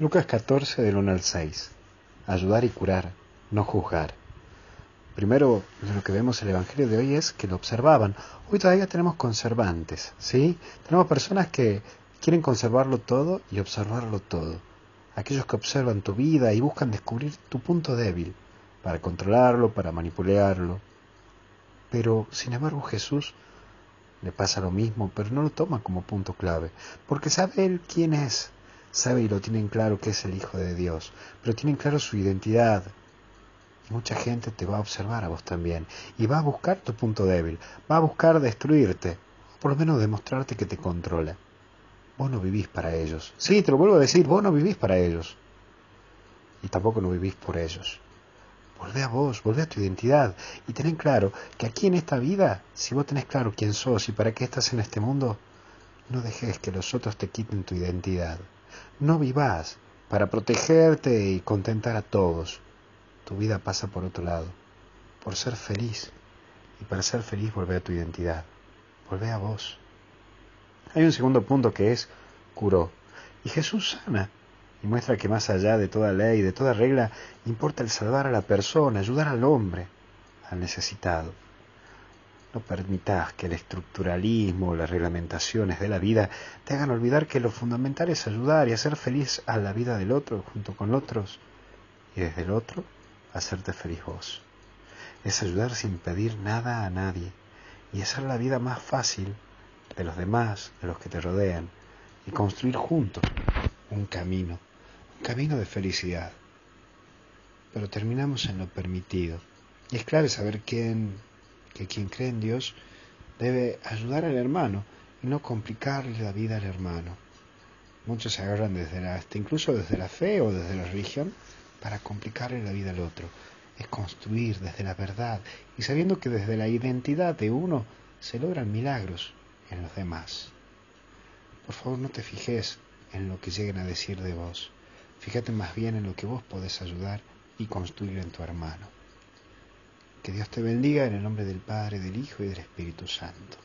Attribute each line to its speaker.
Speaker 1: Lucas 14 del 1 al 6. Ayudar y curar, no juzgar. Primero, lo que vemos en el Evangelio de hoy es que lo observaban. Hoy todavía tenemos conservantes, ¿sí? Tenemos personas que quieren conservarlo todo y observarlo todo. Aquellos que observan tu vida y buscan descubrir tu punto débil para controlarlo, para manipularlo. Pero, sin embargo, Jesús le pasa lo mismo, pero no lo toma como punto clave, porque sabe él quién es, sabe y lo tienen claro que es el Hijo de Dios, pero tienen claro su identidad. Mucha gente te va a observar a vos también y va a buscar tu punto débil, va a buscar destruirte, por lo menos demostrarte que te controla. Vos no vivís para ellos. Sí, te lo vuelvo a decir, vos no vivís para ellos. Y tampoco no vivís por ellos. Volvé a vos, volvé a tu identidad y ten claro que aquí en esta vida, si vos tenés claro quién sos y para qué estás en este mundo, no dejes que los otros te quiten tu identidad. No vivas para protegerte y contentar a todos. Tu vida pasa por otro lado, por ser feliz. Y para ser feliz volvé a tu identidad, volvé a vos. Hay un segundo punto que es curó. Y Jesús sana y muestra que más allá de toda ley, de toda regla, importa el salvar a la persona, ayudar al hombre, al necesitado. No permitas que el estructuralismo o las reglamentaciones de la vida te hagan olvidar que lo fundamental es ayudar y hacer feliz a la vida del otro junto con otros y desde el otro hacerte feliz vos. Es ayudar sin pedir nada a nadie y hacer la vida más fácil de los demás, de los que te rodean y construir juntos un camino, un camino de felicidad. Pero terminamos en lo permitido. Y es clave saber quién que quien cree en Dios debe ayudar al hermano y no complicarle la vida al hermano. Muchos se agarran desde la, hasta incluso desde la fe o desde la religión para complicarle la vida al otro. Es construir desde la verdad y sabiendo que desde la identidad de uno se logran milagros en los demás. Por favor, no te fijes en lo que lleguen a decir de vos. Fíjate más bien en lo que vos podés ayudar y construir en tu hermano. Que Dios te bendiga en el nombre del Padre, del Hijo y del Espíritu Santo.